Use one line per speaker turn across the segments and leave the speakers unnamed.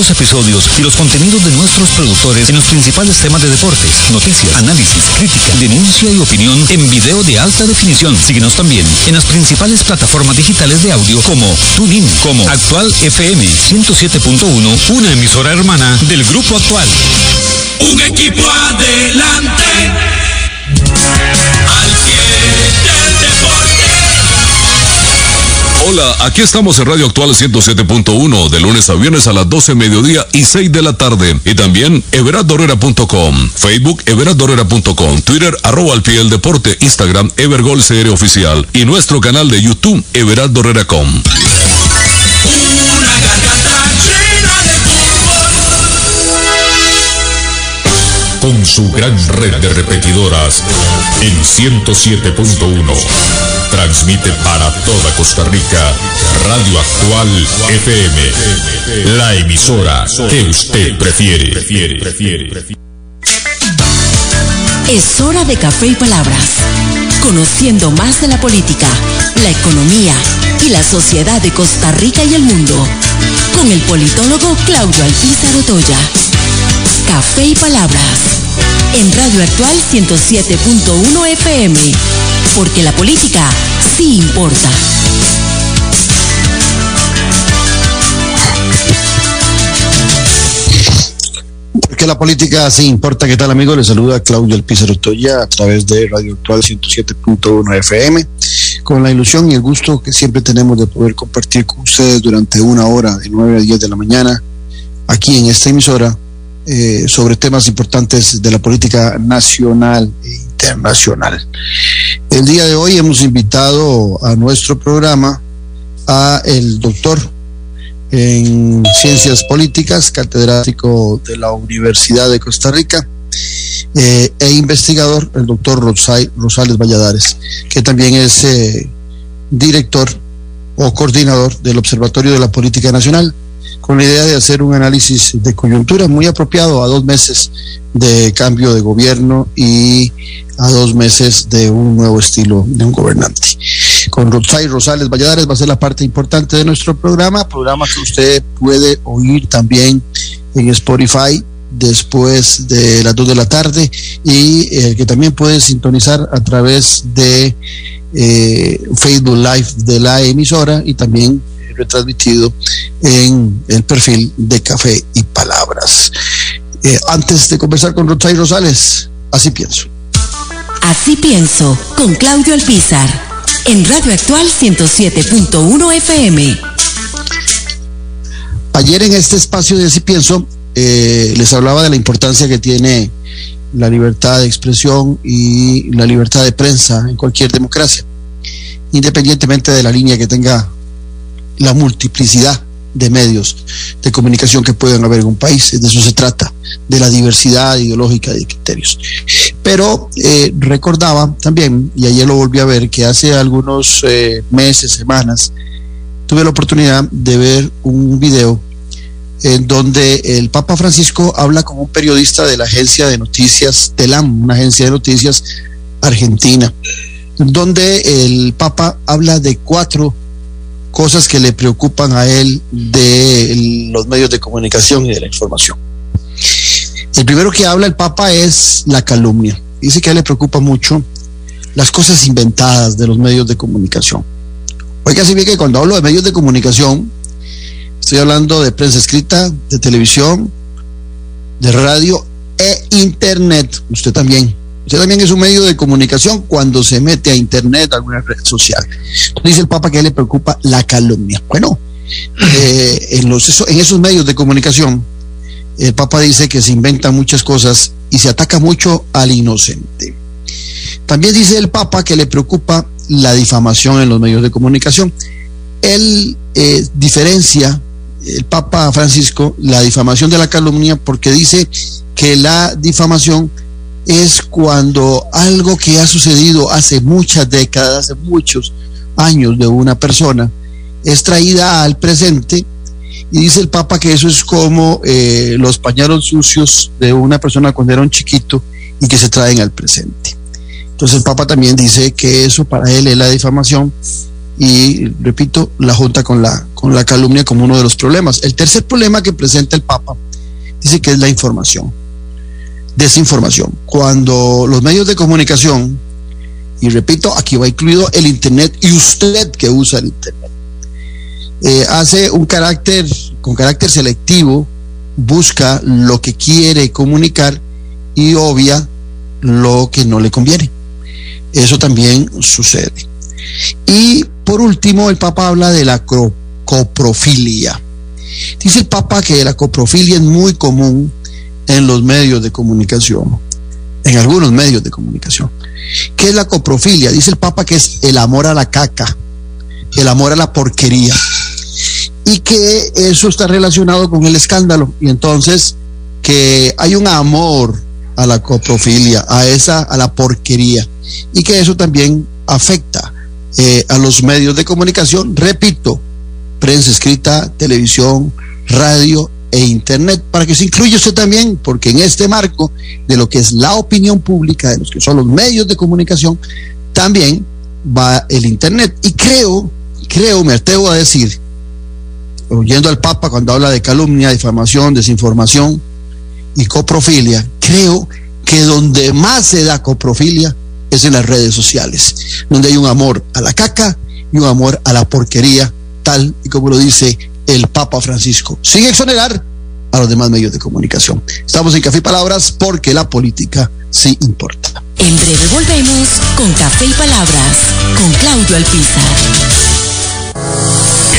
nuevos episodios y los contenidos de nuestros productores en los principales temas de deportes, noticias, análisis, crítica, denuncia y opinión en video de alta definición. Síguenos también en las principales plataformas digitales de audio como TuneIn, como Actual FM 107.1, una emisora hermana del Grupo Actual.
Un equipo adelante.
Hola, aquí estamos en Radio Actual 107.1, de lunes a viernes a las 12 mediodía y 6 de la tarde. Y también everadorera.com, Facebook everadorera.com, Twitter arroba al pie del deporte, Instagram Evergol CR Oficial y nuestro canal de YouTube
fútbol.
con su gran red de repetidoras en 107.1. Transmite para toda Costa Rica Radio Actual FM, la emisora que usted prefiere.
Es hora de café y palabras. Conociendo más de la política, la economía y la sociedad de Costa Rica y el mundo. Con el politólogo Claudio Alpizar Otoya. Café y palabras. En Radio Actual 107.1 FM. Porque la política sí importa.
Porque la política sí importa. ¿Qué tal, amigos? Les saluda Claudio El Pizarro Toya a través de Radio Actual 107.1 FM, con la ilusión y el gusto que siempre tenemos de poder compartir con ustedes durante una hora, de 9 a 10 de la mañana, aquí en esta emisora, eh, sobre temas importantes de la política nacional e internacional. El día de hoy hemos invitado a nuestro programa a el doctor en Ciencias Políticas, catedrático de la Universidad de Costa Rica, eh, e investigador, el doctor Rosales Valladares, que también es eh, director o coordinador del Observatorio de la Política Nacional, con la idea de hacer un análisis de coyuntura muy apropiado a dos meses de cambio de gobierno y a dos meses de un nuevo estilo de un gobernante. Con Rosay Rosales Valladares va a ser la parte importante de nuestro programa, programa que usted puede oír también en Spotify después de las 2 de la tarde y el que también puede sintonizar a través de eh, Facebook Live de la emisora y también eh, retransmitido en el perfil de Café y Palabras. Eh, antes de conversar con Rosay Rosales, así pienso.
Así pienso, con Claudio Alpizar. En Radio Actual 107.1 FM.
Ayer en este espacio de Así Pienso eh, les hablaba de la importancia que tiene la libertad de expresión y la libertad de prensa en cualquier democracia, independientemente de la línea que tenga la multiplicidad de medios de comunicación que puedan haber en un país. De eso se trata, de la diversidad ideológica de criterios. Pero eh, recordaba también, y ayer lo volví a ver, que hace algunos eh, meses, semanas, tuve la oportunidad de ver un video en donde el Papa Francisco habla con un periodista de la agencia de noticias TELAM, una agencia de noticias argentina, donde el Papa habla de cuatro cosas que le preocupan a él de los medios de comunicación y de la información. El primero que habla el Papa es la calumnia. Dice que a él le preocupa mucho las cosas inventadas de los medios de comunicación. Oiga, si bien que cuando hablo de medios de comunicación, estoy hablando de prensa escrita, de televisión, de radio e internet. Usted también. Usted también es un medio de comunicación cuando se mete a internet, a alguna red social. Dice el Papa que le preocupa la calumnia. Bueno, eh, en, los, en esos medios de comunicación, el Papa dice que se inventan muchas cosas y se ataca mucho al inocente. También dice el Papa que le preocupa la difamación en los medios de comunicación. Él eh, diferencia, el Papa Francisco, la difamación de la calumnia porque dice que la difamación es cuando algo que ha sucedido hace muchas décadas, hace muchos años de una persona, es traída al presente y dice el Papa que eso es como eh, los pañales sucios de una persona cuando era un chiquito y que se traen al presente. Entonces el Papa también dice que eso para él es la difamación y repito, la junta con la, con la calumnia como uno de los problemas. El tercer problema que presenta el Papa dice que es la información, desinformación. Cuando los medios de comunicación, y repito, aquí va incluido el Internet y usted que usa el Internet, eh, hace un carácter, con carácter selectivo, busca lo que quiere comunicar y obvia lo que no le conviene. Eso también sucede. Y por último, el Papa habla de la coprofilia. Dice el Papa que la coprofilia es muy común en los medios de comunicación, en algunos medios de comunicación. ¿Qué es la coprofilia? Dice el Papa que es el amor a la caca, el amor a la porquería, y que eso está relacionado con el escándalo. Y entonces que hay un amor a la coprofilia, a esa, a la porquería, y que eso también afecta eh, a los medios de comunicación, repito, prensa escrita, televisión, radio e internet, para que se incluya usted también, porque en este marco de lo que es la opinión pública, de los que son los medios de comunicación, también va el internet. Y creo, creo, me atrevo a decir, oyendo al Papa cuando habla de calumnia, difamación, desinformación y coprofilia, creo que donde más se da coprofilia es en las redes sociales, donde hay un amor a la caca y un amor a la porquería, tal y como lo dice el Papa Francisco, sin exonerar a los demás medios de comunicación. Estamos en Café y Palabras porque la política sí importa.
En breve volvemos con Café y Palabras con Claudio Alpizar.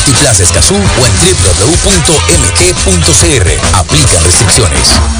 Multiplaza Escazú o en www.mg.cr. Aplican restricciones.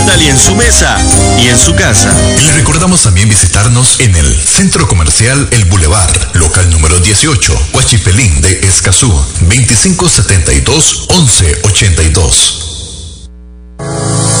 Italia en su mesa y en su casa.
Y le recordamos también visitarnos en el Centro Comercial El Boulevard, local número 18, Huachipelín de Escazú, 2572-1182.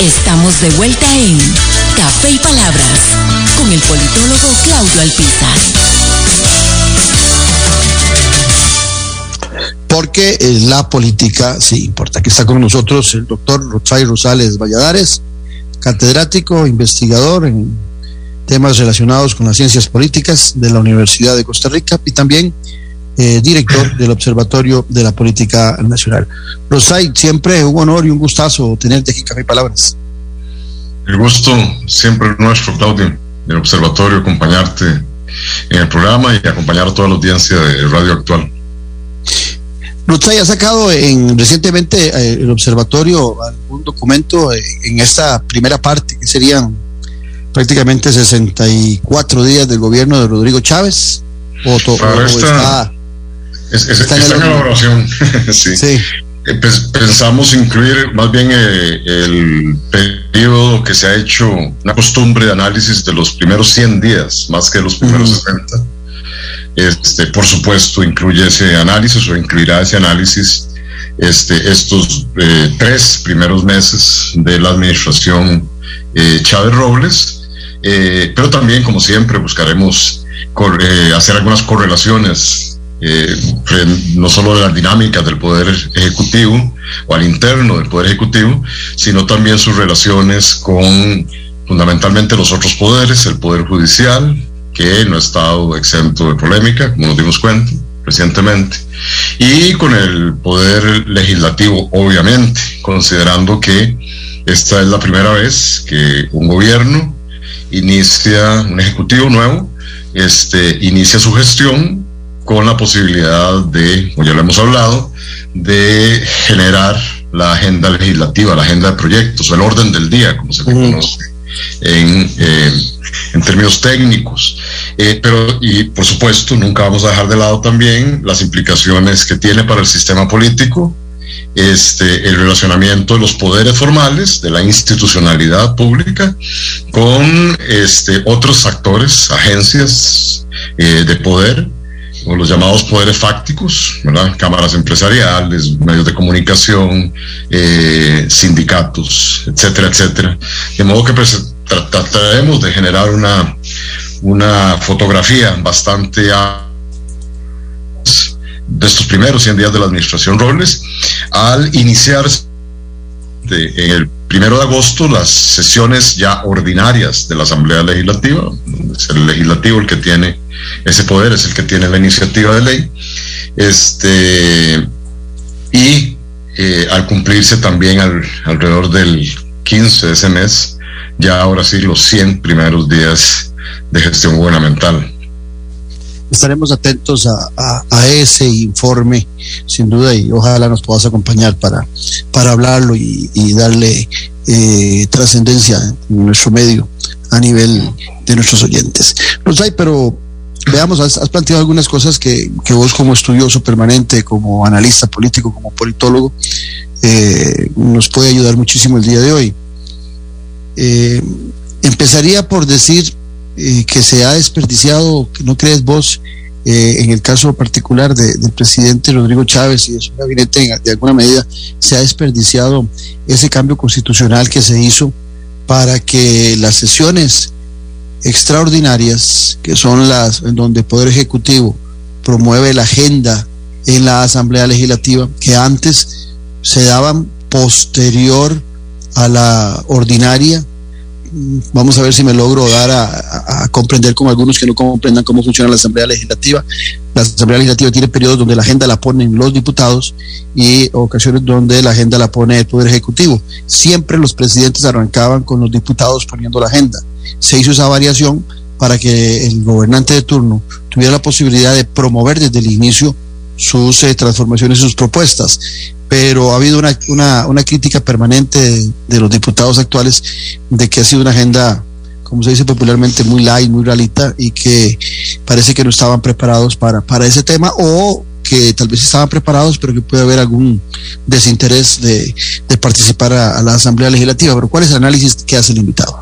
Estamos de vuelta en Café y Palabras con el politólogo Claudio Alpizar.
Porque la política sí importa. Aquí está con nosotros el doctor Rotzai Rosales Valladares, catedrático, investigador en temas relacionados con las ciencias políticas de la Universidad de Costa Rica y también eh, director del Observatorio de la Política Nacional. Rosay, siempre un honor y un gustazo tenerte aquí Café Palabras.
El gusto siempre nuestro, Claudio, del observatorio, acompañarte en el programa y acompañar a toda la audiencia de Radio Actual.
Rosay ha sacado en, recientemente eh, el observatorio algún documento eh, en esta primera parte, que serían prácticamente 64 días del gobierno de Rodrigo Chávez. O, to-
Para
o
esta-
está,
Es- es-
Está
está,
en
elaboración. sí.
sí,
Eh, pues, pensamos incluir más bien eh, el periodo que se ha hecho una costumbre de análisis de los primeros 100 días, más que los primeros
Ujú.
60. Este, por supuesto, incluye ese análisis o incluirá ese análisis este, estos eh, tres primeros meses de la administración eh, Chávez Robles, eh, pero también, como siempre, buscaremos eh, hacer algunas correlaciones eh, no solo de las dinámicas del Poder Ejecutivo o al interno del Poder Ejecutivo, sino también sus relaciones con fundamentalmente los otros poderes, el Poder Judicial, que no ha estado exento de polémica, como nos dimos cuenta recientemente, y con el Poder Legislativo, obviamente, considerando que esta es la primera vez que un gobierno inicia, un ejecutivo nuevo, este, inicia su gestión con la posibilidad de, como ya lo hemos hablado, de generar la agenda legislativa, la agenda de proyectos, el orden del día, como se le conoce en, eh, en términos técnicos. Eh, pero, y por supuesto, nunca vamos a dejar de lado también las implicaciones que tiene para el sistema político este, el relacionamiento de los poderes formales, de la institucionalidad pública, con este, otros actores, agencias eh, de poder, o los llamados poderes fácticos, ¿verdad? cámaras empresariales, medios de comunicación, eh, sindicatos, etcétera, etcétera. De modo que pues, tra- trataremos de generar una, una fotografía bastante de estos primeros 100 días de la administración Robles, al iniciar de- en el primero de agosto las sesiones ya ordinarias de la Asamblea Legislativa, es el legislativo el que tiene ese poder, es el que tiene la iniciativa de ley, este, y eh, al cumplirse también al- alrededor del 15 de ese mes, ya ahora sí los 100 primeros días de gestión gubernamental.
Estaremos atentos a, a- ese informe, sin duda, y ojalá nos puedas acompañar para, para hablarlo y, darle eh, trascendencia en nuestro medio a nivel de nuestros oyentes. Los hay, pero veamos, has, has planteado algunas cosas que, que vos como estudioso permanente, como analista político, como politólogo, eh, nos puede ayudar muchísimo el día de hoy. Eh, empezaría por decir eh, que se ha desperdiciado, no crees vos, eh, en el caso particular de- del presidente Rodrigo Chávez y de su gabinete, de alguna medida se ha desperdiciado ese cambio constitucional que se hizo para que las sesiones extraordinarias, que son las en donde el Poder Ejecutivo promueve la agenda en la Asamblea Legislativa, que antes se daban posterior a la ordinaria, vamos a ver si me logro dar a comprender como algunos que no comprendan cómo funciona la Asamblea Legislativa. La Asamblea Legislativa tiene periodos donde la agenda la ponen los diputados y ocasiones donde la agenda la pone el Poder Ejecutivo. Siempre los presidentes arrancaban con los diputados poniendo la agenda. Se hizo esa variación para que el gobernante de turno tuviera la posibilidad de promover desde el inicio sus eh, transformaciones, sus propuestas. Pero ha habido una, una, una crítica permanente de, de los diputados actuales de que ha sido una agenda, como se dice popularmente, muy light, muy realita y que parece que no estaban preparados para, para ese tema o que tal vez estaban preparados, pero que puede haber algún desinterés de, de participar a, a la Asamblea Legislativa. Pero ¿cuál es el análisis que hace el invitado?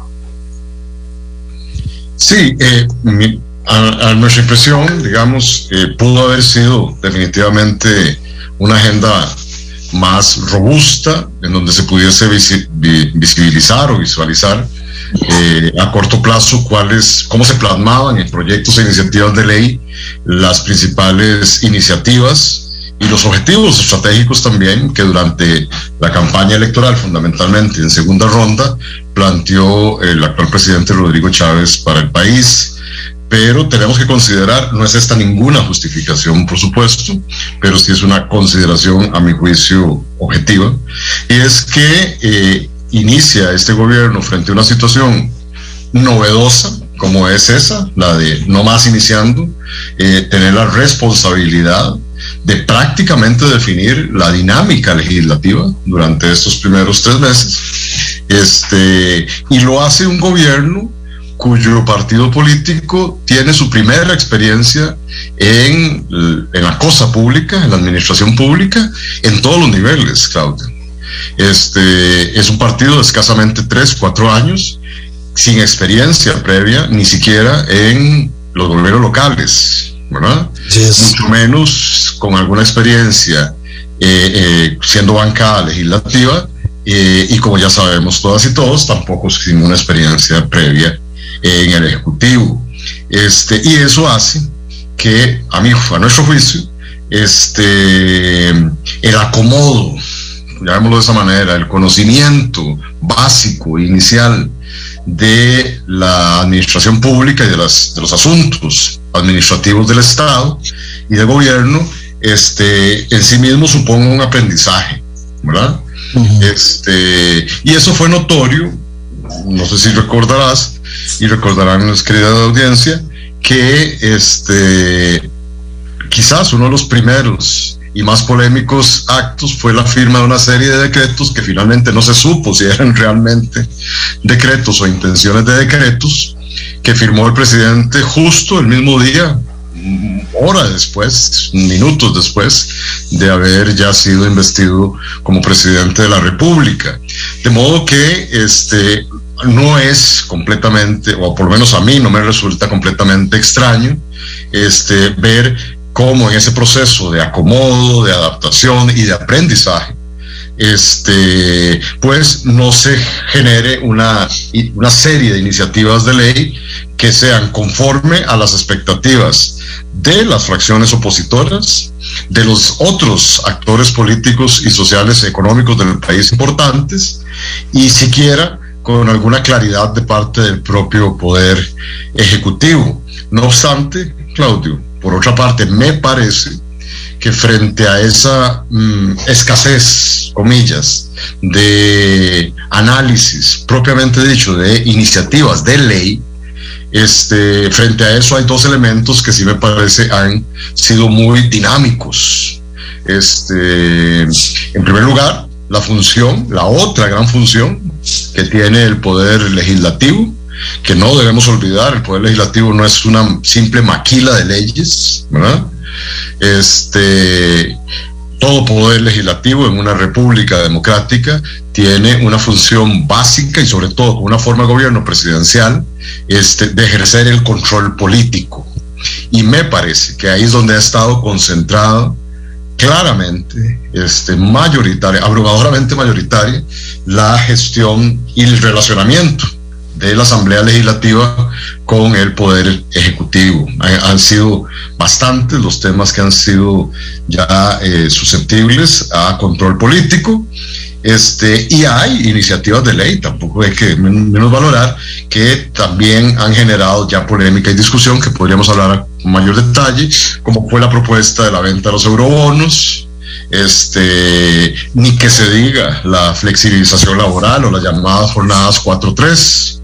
Sí, eh, mi- a, a nuestra impresión, digamos, eh, pudo haber sido definitivamente una agenda más robusta, en donde se pudiese visi- vi- visibilizar o visualizar eh, a corto plazo cuáles, cómo se plasmaban en proyectos e iniciativas de ley las principales iniciativas y los objetivos estratégicos también que durante la campaña electoral, fundamentalmente en segunda ronda, planteó el actual presidente Rodrigo Chávez para el país. Pero tenemos que considerar, no es esta ninguna justificación, por supuesto, pero sí es una consideración, a mi juicio, objetiva, y es que eh, inicia este gobierno frente a una situación novedosa, como es esa, la de no más iniciando, eh, tener la responsabilidad de prácticamente definir la dinámica legislativa durante estos primeros tres meses. Este, y lo hace un gobierno cuyo partido político tiene su primera experiencia en, en, la cosa pública, en la administración pública, en todos los niveles, Claudio. Este, es un partido de escasamente tres, cuatro años, sin experiencia previa, ni siquiera en los gobiernos locales, ¿verdad?
Yes.
Mucho menos con alguna experiencia eh, eh, siendo bancada legislativa eh, y como ya sabemos todas y todos, tampoco sin una experiencia previa en el Ejecutivo. Este, y eso hace que, a mi, a nuestro juicio, este, el acomodo, llamémoslo de esa manera, el conocimiento básico, inicial de la administración pública y de, las, de los asuntos administrativos del Estado y del gobierno, este, en sí mismo supone un aprendizaje, ¿verdad? Uh -huh. este, y eso fue notorio, no sé si recordarás, y recordarán nuestra querida audiencia, que este, quizás uno de los primeros y más polémicos actos fue la firma de una serie de decretos que finalmente no se supo si eran realmente decretos o intenciones de decretos que firmó el presidente justo el mismo día, hora después, minutos después de haber ya sido investido como presidente de la República. De modo que este no es completamente, o por lo menos a mí no me resulta completamente extraño, este, ver cómo en ese proceso de acomodo, de adaptación y de aprendizaje, este, pues no se genere una, una serie de iniciativas de ley que sean conforme a las expectativas de las fracciones opositoras, de los otros actores políticos y sociales económicos del país importantes, y siquiera con alguna claridad de parte del propio poder ejecutivo. No obstante, Claudio, por otra parte, me parece que frente a esa mmm, escasez, comillas, de análisis propiamente dicho de iniciativas de ley, este, frente a eso hay dos elementos que sí me parece han sido muy dinámicos. Este, en primer lugar, la función, la otra gran función que tiene el poder legislativo, que no debemos olvidar, el poder legislativo no es una simple maquila de leyes, ¿verdad? Este, todo poder legislativo en una república democrática tiene una función básica y sobre todo una forma de gobierno presidencial este, de ejercer el control político. Y me parece que ahí es donde ha estado concentrado claramente, este, mayoritaria, abrumadoramente mayoritaria, la gestión y el relacionamiento de la Asamblea Legislativa con el Poder Ejecutivo. Han sido bastantes los temas que han sido ya eh, susceptibles a control político. Este, y hay iniciativas de ley, tampoco hay que menos valorar, que también han generado ya polémica y discusión, que podríamos hablar con mayor detalle, como fue la propuesta de la venta de los eurobonos, este, ni que se diga la flexibilización laboral o las llamadas jornadas 4-3,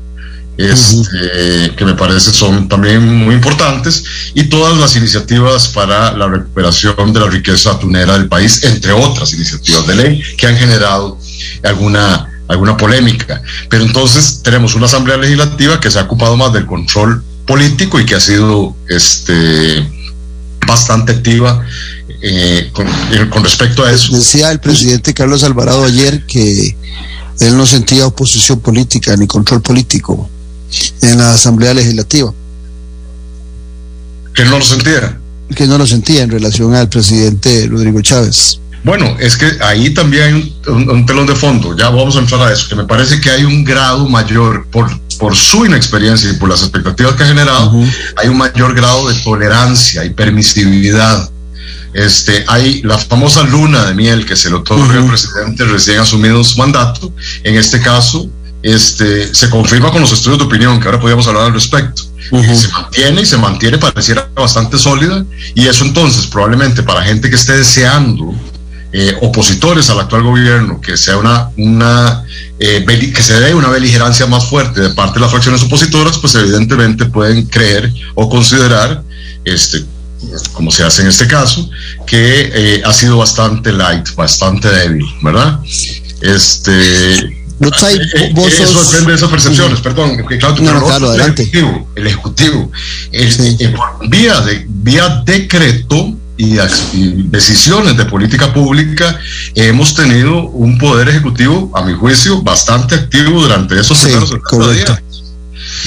este, que me parece son también muy importantes, y todas las iniciativas para la recuperación de la riqueza atunera del país, entre otras iniciativas de ley que han generado alguna, alguna polémica. Pero entonces tenemos una Asamblea Legislativa que se ha ocupado más del control político y que ha sido este, bastante activa eh, con, con respecto a eso.
Decía el presidente Carlos Alvarado ayer que él no sentía oposición política ni control político en la Asamblea Legislativa.
Que no lo sentía.
Que no lo sentía en relación al presidente Rodrigo Chávez.
Bueno, es que ahí también hay un, un, un, telón de fondo, ya vamos a entrar a eso, que me parece que hay un grado mayor, por, por su inexperiencia y por las expectativas que ha generado, uh -huh. hay un mayor grado de tolerancia y permisibilidad. Este, hay la famosa luna de miel que se le otorga uh -huh. al presidente recién asumido su mandato, en este caso, este, se confirma con los estudios de opinión, que ahora podríamos hablar al respecto. Uh -huh. Se mantiene y se mantiene, pareciera bastante sólida, y eso entonces probablemente para gente que esté deseando eh, opositores al actual gobierno, que sea una, una eh, que se dé una beligerancia más fuerte de parte de las fracciones opositoras, pues evidentemente pueden creer o considerar, este, como se hace en este caso, que eh, ha sido bastante light, bastante débil, ¿verdad? Este,
Lutzai,
Eh,
vos
Eso
sos-
depende de esas percepciones, perdón, que Claudio,
No, claro, adelante.
El ejecutivo, el ejecutivo. El-
Sí.
eh, por vía, de, vía decreto y, y decisiones de política pública, hemos tenido un poder ejecutivo, a mi juicio, bastante activo durante esos
Sí,
primeros 70
correcto.
días.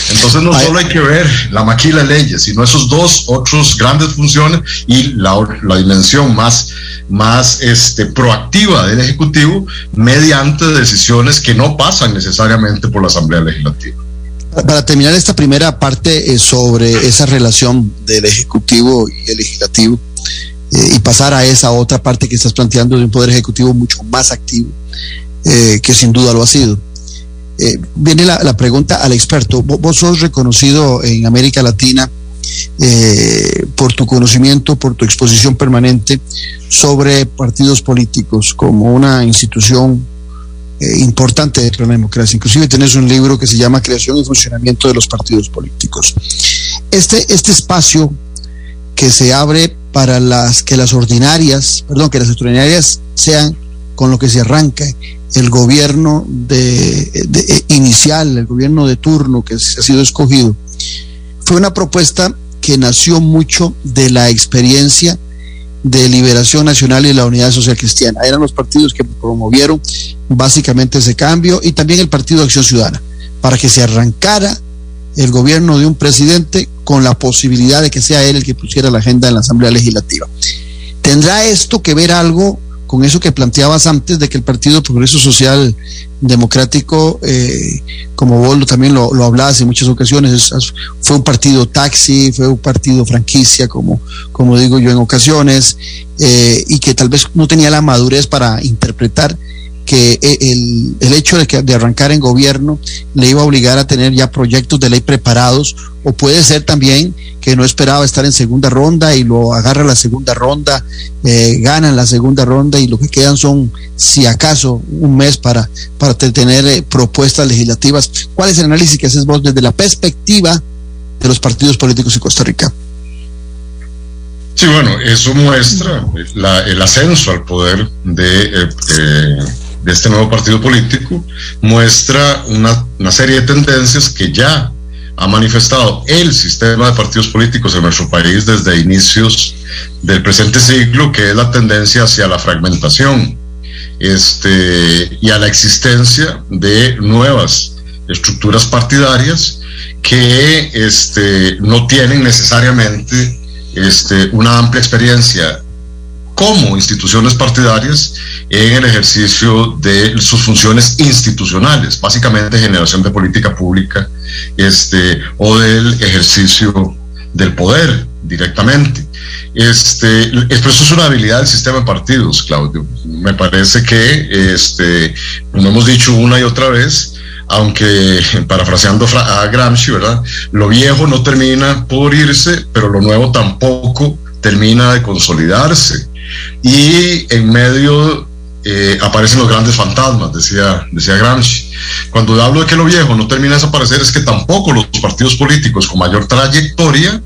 Entonces no solo hay que ver la maquila de leyes, sino esos dos otros grandes funciones y la, la dimensión más, más este, proactiva del Ejecutivo mediante decisiones que no pasan necesariamente por la Asamblea Legislativa.
Para terminar esta primera parte eh, sobre esa relación del Ejecutivo y el Legislativo eh, y pasar a esa otra parte que estás planteando de un Poder Ejecutivo mucho más activo, eh, que sin duda lo ha sido. Eh, viene la, pregunta al experto. Vo- Vos sos reconocido en América Latina eh, por tu conocimiento, por tu exposición permanente sobre partidos políticos como una institución eh, importante de la democracia. Inclusive tenés un libro que se llama Creación y Funcionamiento de los Partidos Políticos. Este, este espacio que se abre para las que las ordinarias, perdón, que las extraordinarias sean con lo que se arranca el gobierno de, eh, inicial, el gobierno de turno que ha sido escogido, fue una propuesta que nació mucho de la experiencia de Liberación Nacional y la Unidad Social Cristiana. Eran los partidos que promovieron básicamente ese cambio y también el Partido Acción Ciudadana, para que se arrancara el gobierno de un presidente con la posibilidad de que sea él el que pusiera la agenda en la Asamblea Legislativa. ¿Tendrá esto que ver algo con eso que planteabas antes de que el Partido Progreso Social Democrático, eh, como vos también lo, lo en muchas ocasiones, es- es- fue un partido taxi, fue un partido franquicia, como, como digo yo en ocasiones, eh, y que tal vez no tenía la madurez para interpretar que eh, el, el hecho de, que, de arrancar en gobierno le iba a obligar a tener ya proyectos de ley preparados, o puede ser también que no esperaba estar en segunda ronda y lo agarra la segunda ronda, eh, ganan la segunda ronda y lo que quedan son, si acaso, un mes para, para te- tener eh, propuestas legislativas. ¿Cuál es el análisis que haces vos desde la perspectiva de los partidos políticos en Costa Rica?
Sí, bueno, eso muestra la- el ascenso al poder de, eh, de este nuevo partido político, muestra una, serie de tendencias que ya ha manifestado el sistema de partidos políticos en nuestro país desde inicios del presente siglo, que es la tendencia hacia la fragmentación este, y a la existencia de nuevas estructuras partidarias que este, no tienen necesariamente este, una amplia experiencia como instituciones partidarias en el ejercicio de sus funciones institucionales, básicamente generación de política pública este, o del ejercicio del poder directamente. Este, eso es una habilidad del sistema de partidos, Claudio. Me parece que, este, como hemos dicho una y otra vez, aunque parafraseando fra- a Gramsci, ¿verdad? Lo viejo no termina por irse, pero lo nuevo tampoco termina de consolidarse. Y en medio eh, aparecen los grandes fantasmas, decía, decía Gramsci. Cuando hablo de que lo viejo no termina de desaparecer, es que tampoco los partidos políticos con mayor trayectoria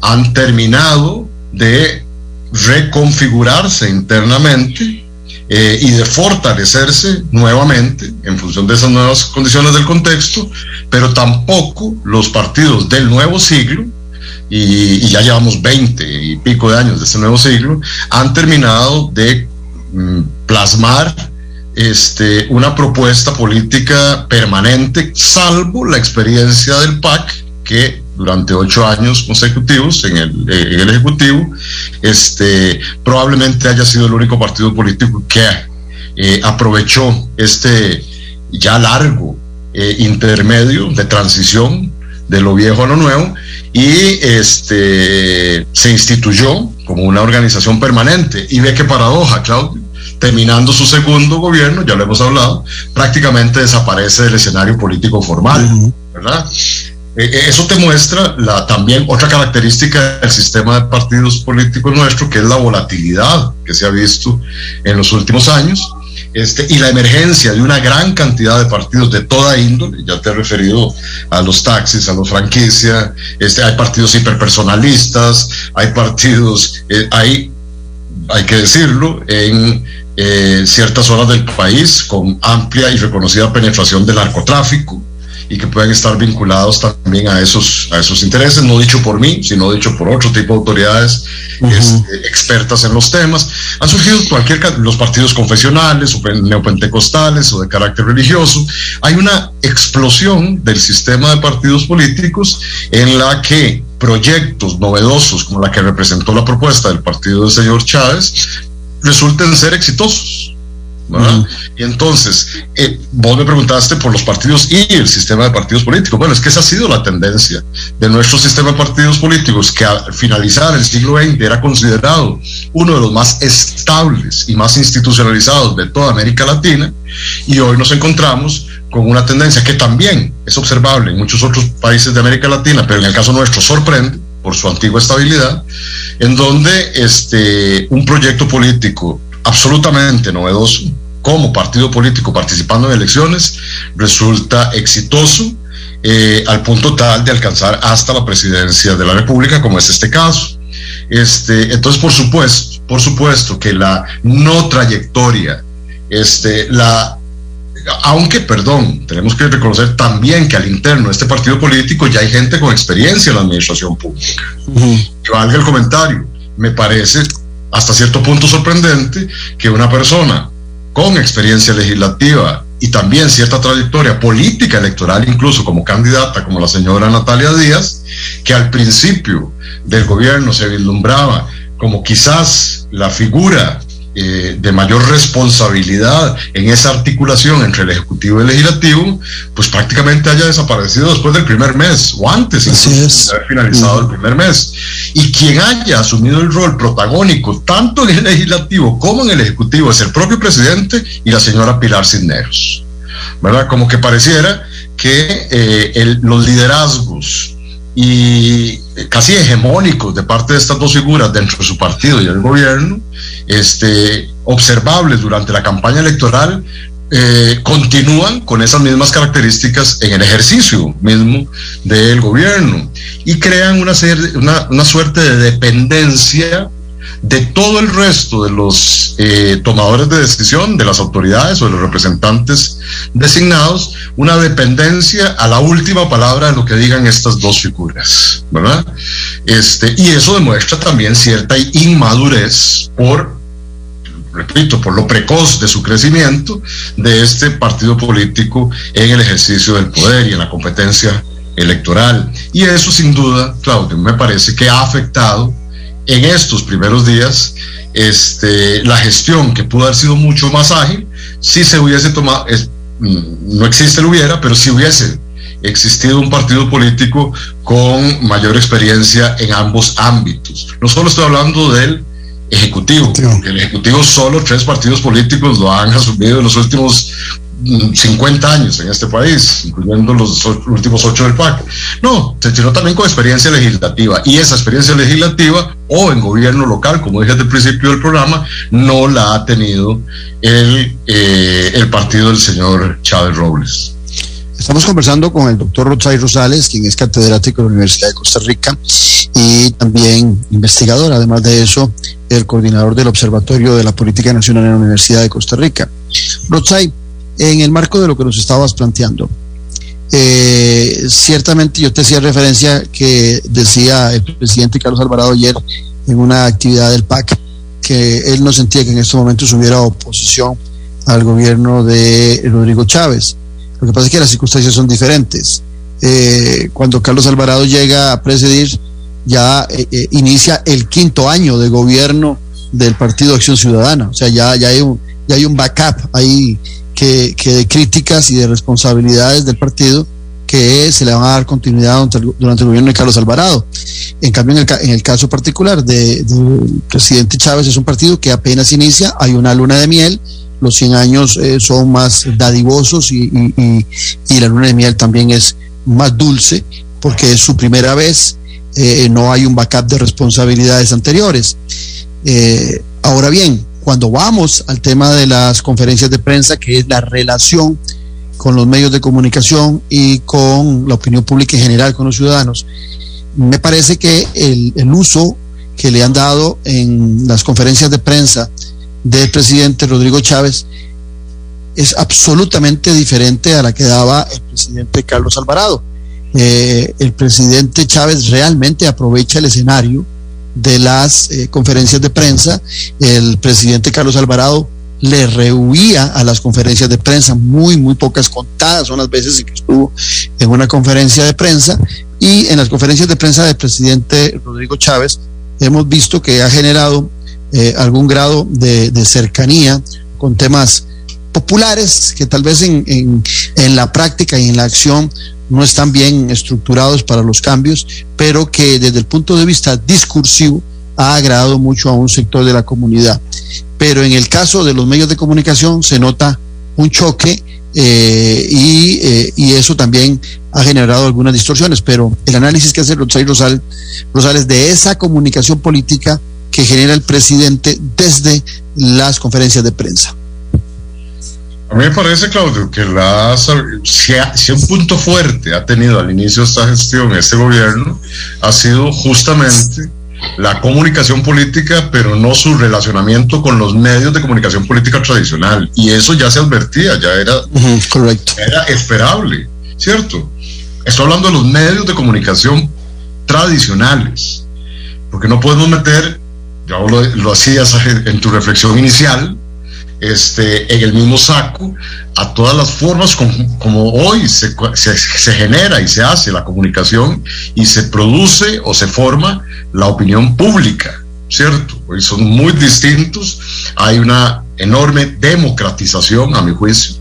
han terminado de reconfigurarse internamente eh, y de fortalecerse nuevamente en función de esas nuevas condiciones del contexto, pero tampoco los partidos del nuevo siglo, y, y ya llevamos 20 y pico de años de este nuevo siglo, han terminado de mm, plasmar este, una propuesta política permanente, salvo la experiencia del PAC, que durante ocho años consecutivos en el, eh, en el Ejecutivo, este, probablemente haya sido el único partido político que eh, aprovechó este ya largo eh, intermedio de transición de lo viejo a lo nuevo y este se instituyó como una organización permanente. Y ve qué paradoja, Claudio. Terminando su segundo gobierno, ya lo hemos hablado, prácticamente desaparece del escenario político formal, ¿verdad? Eh, eh, eso te muestra la, también otra característica del sistema de partidos políticos nuestro, que es la volatilidad que se ha visto en los últimos años, este, y la emergencia de una gran cantidad de partidos de toda índole, ya te he referido a los taxis, a los franquicias, este, hay partidos hiperpersonalistas, hay partidos, eh, hay, hay que decirlo, en eh, ciertas zonas del país con amplia y reconocida penetración del narcotráfico y que pueden estar vinculados también a esos, a esos intereses, no dicho por mí, sino dicho por otro tipo de autoridades este, expertas en los temas. Han surgido cualquier, los partidos confesionales o neopentecostales o de carácter religioso. Hay una explosión del sistema de partidos políticos en la que proyectos novedosos como la que representó la propuesta del partido del señor Chávez resulten ser exitosos. Y entonces, eh, vos me preguntaste por los partidos y el sistema de partidos políticos. Bueno, es que esa ha sido la tendencia de nuestro sistema de partidos políticos, que al finalizar el siglo XX era considerado uno de los más estables y más institucionalizados de toda América Latina, y hoy nos encontramos con una tendencia que también es observable en muchos otros países de América Latina, pero en el caso nuestro sorprende por su antigua estabilidad, en donde este, un proyecto político absolutamente novedoso como partido político participando en elecciones resulta exitoso eh, al punto tal de alcanzar hasta la presidencia de la República, como es este caso. Este, entonces, por supuesto, por supuesto que la no trayectoria, este, la, aunque, perdón, tenemos que reconocer también que al interno de este partido político ya hay gente con experiencia en la administración pública. Que valga el comentario, me parece hasta cierto punto sorprendente que una persona con experiencia legislativa y también cierta trayectoria política electoral, incluso como candidata, como la señora Natalia Díaz, que al principio del gobierno se vislumbraba como quizás la figura eh, de mayor responsabilidad en esa articulación entre el Ejecutivo y el Legislativo, pues prácticamente haya desaparecido después del primer mes o antes de haber finalizado el primer mes. Y quien haya asumido el rol protagónico tanto en el Legislativo como en el Ejecutivo es el propio presidente y la señora Pilar Cisneros. ¿Verdad? Como que pareciera que eh, los liderazgos y casi hegemónicos de parte de estas dos figuras dentro de su partido y el gobierno, este, observables durante la campaña electoral, eh, continúan con esas mismas características en el ejercicio mismo del gobierno y crean una, una, una suerte de dependencia de todo el resto de los eh, tomadores de decisión, de las autoridades o de los representantes designados, una dependencia a la última palabra de lo que digan estas dos figuras, ¿verdad? Este, y eso demuestra también cierta inmadurez por repito, por lo precoz de su crecimiento de este partido político en el ejercicio del poder y en la competencia electoral. Y eso sin duda, Claudio, me parece que ha afectado en estos primeros días este, la gestión que pudo haber sido mucho más ágil si se hubiese tomado, mm, no existe el hubiera, pero si hubiese existido un partido político con mayor experiencia en ambos ámbitos. No solo estoy hablando del Ejecutivo, porque el Ejecutivo solo tres partidos políticos lo han asumido en los últimos 50 años en este país, incluyendo los últimos ocho del PAC. No, tiró también con experiencia legislativa y esa experiencia legislativa o en gobierno local, como dije al principio del programa, no la ha tenido el, eh, el partido del señor Chávez Robles.
Estamos conversando con el doctor Rochay Rosales, quien es catedrático de la Universidad de Costa Rica y también investigador, además de eso, el coordinador del Observatorio de la Política Nacional en la Universidad de Costa Rica. Rochay, en el marco de lo que nos estabas planteando, eh, ciertamente yo te hacía referencia que decía el presidente Carlos Alvarado ayer en una actividad del PAC que él no sentía que en estos momentos hubiera oposición al gobierno de Rodrigo Chávez. Lo que pasa es que las circunstancias son diferentes. Eh, cuando Carlos Alvarado llega a presidir, ya eh, inicia el quinto año de gobierno del Partido Acción Ciudadana. O sea, ya, ya, hay, un, ya hay un backup ahí que, de críticas y de responsabilidades del partido que se le van a dar continuidad durante el, gobierno de Carlos Alvarado. En cambio, en el, caso particular del de presidente Chávez, es un partido que apenas inicia, hay una luna de miel, los 100 años eh, son más dadivosos y, la luna de miel también es más dulce porque es su primera vez, eh, no hay un backup de responsabilidades anteriores. Eh, ahora bien, cuando vamos al tema de las conferencias de prensa, que es la relación con los medios de comunicación y con la opinión pública en general, con los ciudadanos, me parece que el, uso que le han dado en las conferencias de prensa del presidente Rodrigo Chávez es absolutamente diferente a la que daba el presidente Carlos Alvarado. Eh, el presidente Chávez realmente aprovecha el escenario de las eh, conferencias de prensa. El presidente Carlos Alvarado le rehuía a las conferencias de prensa, muy, muy pocas contadas son las veces que estuvo en una conferencia de prensa. Y en las conferencias de prensa del presidente Rodrigo Chávez hemos visto que ha generado eh, algún grado de, cercanía con temas populares que tal vez en, en, en, la práctica y en la acción no están bien estructurados para los cambios, pero que desde el punto de vista discursivo ha agradado mucho a un sector de la comunidad. Pero en el caso de los medios de comunicación se nota un choque eh, y, eh, y, eso también ha generado algunas distorsiones, pero el análisis que hace Rosales, Rosales de esa comunicación política que genera el presidente desde las conferencias de prensa.
A mí me parece, Claudio, que la, si, si, un punto fuerte ha tenido al inicio de esta gestión, este gobierno, ha sido justamente la comunicación política, pero no su relacionamiento con los medios de comunicación política tradicional. Y eso ya se advertía, ya era,
uh -huh, correcto.
era esperable, ¿cierto? Estoy hablando de los medios de comunicación tradicionales, porque no podemos meter, ya lo, lo hacías en tu reflexión inicial, este, en el mismo saco a todas las formas como, como hoy se, se, se, genera y se hace la comunicación y se produce o se forma la opinión pública, ¿cierto? Hoy son muy distintos, hay una enorme democratización, a mi juicio,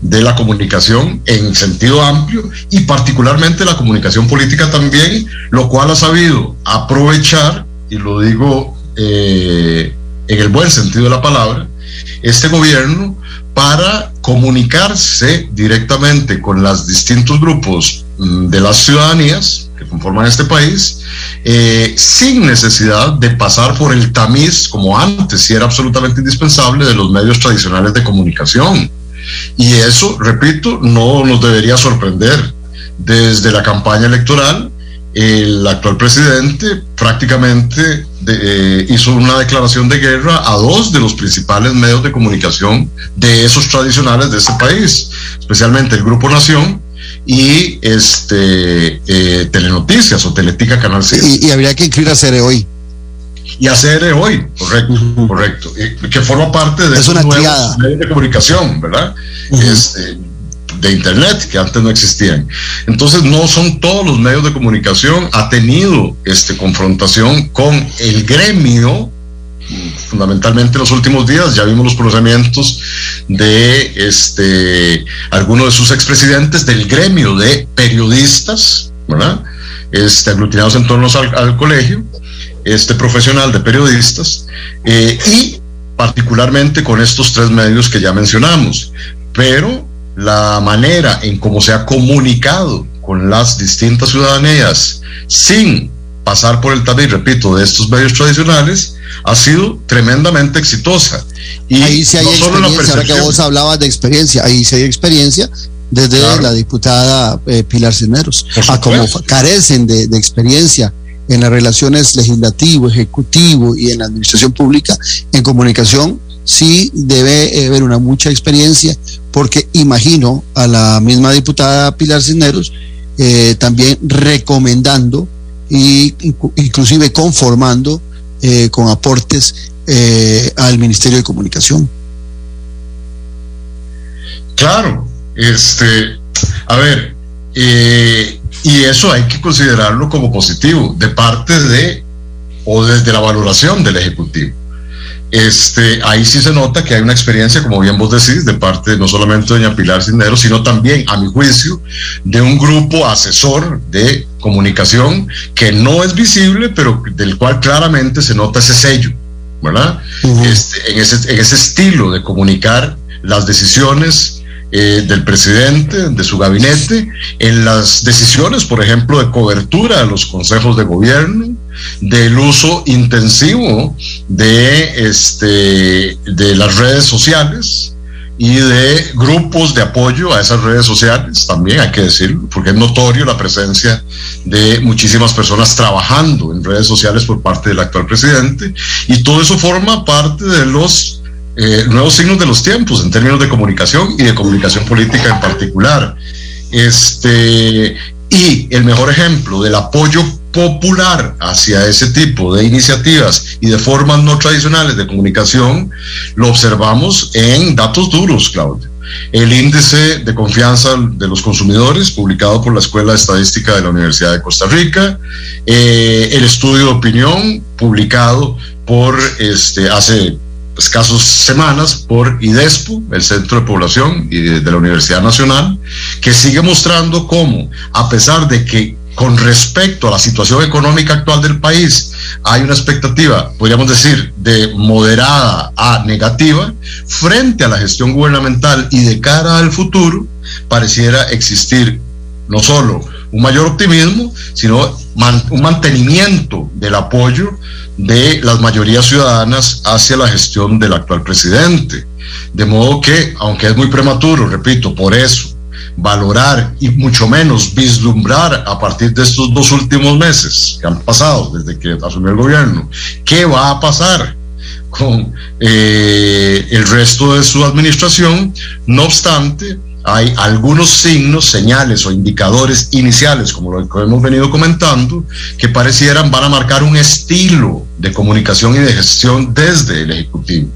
de la comunicación en sentido amplio y particularmente la comunicación política también, lo cual ha sabido aprovechar, y lo digo eh, en el buen sentido de la palabra, este gobierno para comunicarse directamente con los distintos grupos de las ciudadanías que conforman este país, eh, sin necesidad de pasar por el tamiz, como antes, si era absolutamente indispensable, de los medios tradicionales de comunicación. Y eso, repito, no nos debería sorprender. Desde la campaña electoral, el actual presidente prácticamente de, eh, hizo una declaración de guerra a dos de los principales medios de comunicación de esos tradicionales de este país, especialmente el Grupo Nación y este eh, Telenoticias o Teletica Canal 6.
Y, y, habría que incluir a Cere hoy.
Y a Cere hoy, correcto, uh -huh. correcto. Que forma parte de
es una
nuevos medios de comunicación, ¿verdad? Uh -huh. este, de internet que antes no existían. Entonces no son todos los medios de comunicación ha tenido este confrontación con el gremio fundamentalmente en los últimos días ya vimos los pronunciamientos de este algunos de sus expresidentes del gremio de periodistas, ¿verdad? Este, aglutinados en torno al, al colegio, este profesional de periodistas, eh, y particularmente con estos tres medios que ya mencionamos. Pero la manera en cómo se ha comunicado con las distintas ciudadanías sin pasar por el tabiz, repito, de estos medios tradicionales, ha sido tremendamente exitosa.
Y ahí sí hay no experiencia, ahora que vos hablabas de experiencia, ahí sí hay experiencia desde claro. la diputada eh, Pilar Cisneros, a como carecen de, de experiencia en las relaciones legislativo, ejecutivo y en la administración pública, en comunicación, sí debe haber una mucha experiencia, porque imagino a la misma diputada Pilar Cisneros eh, también recomendando y inclusive conformando eh, con aportes eh, al Ministerio de Comunicación.
Claro, este, a ver, y eso hay que considerarlo como positivo de parte de o desde la valoración del Ejecutivo. Este, ahí sí se nota que hay una experiencia, como bien vos decís, de parte no solamente de doña Pilar Cisneros, sino también, a mi juicio, de un grupo asesor de comunicación que no es visible, pero del cual claramente se nota ese sello, ¿verdad? Uh -huh. este, en, ese, en ese estilo de comunicar las decisiones eh, del presidente, de su gabinete, en las decisiones, por ejemplo, de cobertura de los consejos de gobierno, del uso intensivo de, este, de las redes sociales y de grupos de apoyo a esas redes sociales, también hay que decirlo, porque es notorio la presencia de muchísimas personas trabajando en redes sociales por parte del actual presidente, y todo eso forma parte de los eh, nuevos signos de los tiempos en términos de comunicación y de comunicación política en particular. Este, y el mejor ejemplo del apoyo popular hacia ese tipo de iniciativas y de formas no tradicionales de comunicación lo observamos en datos duros, Claudio. El índice de confianza de los consumidores, publicado por la Escuela de Estadística de la Universidad de Costa Rica, eh, el estudio de opinión, publicado por este, hace escasos semanas por IDESPO, el Centro de Población de la Universidad Nacional, que sigue mostrando cómo, a pesar de que con respecto a la situación económica actual del país, hay una expectativa, podríamos decir, de moderada a negativa, frente a la gestión gubernamental y de cara al futuro, pareciera existir no solo un mayor optimismo, sino un mantenimiento del apoyo de las mayorías ciudadanas hacia la gestión del actual presidente. De modo que, aunque es muy prematuro, repito, por eso, valorar y mucho menos vislumbrar a partir de estos dos últimos meses que han pasado desde que asumió el gobierno, qué va a pasar con eh, el resto de su administración. No obstante, hay algunos signos, señales o indicadores iniciales, como lo que hemos venido comentando, que parecieran van a marcar un estilo de comunicación y de gestión desde el Ejecutivo.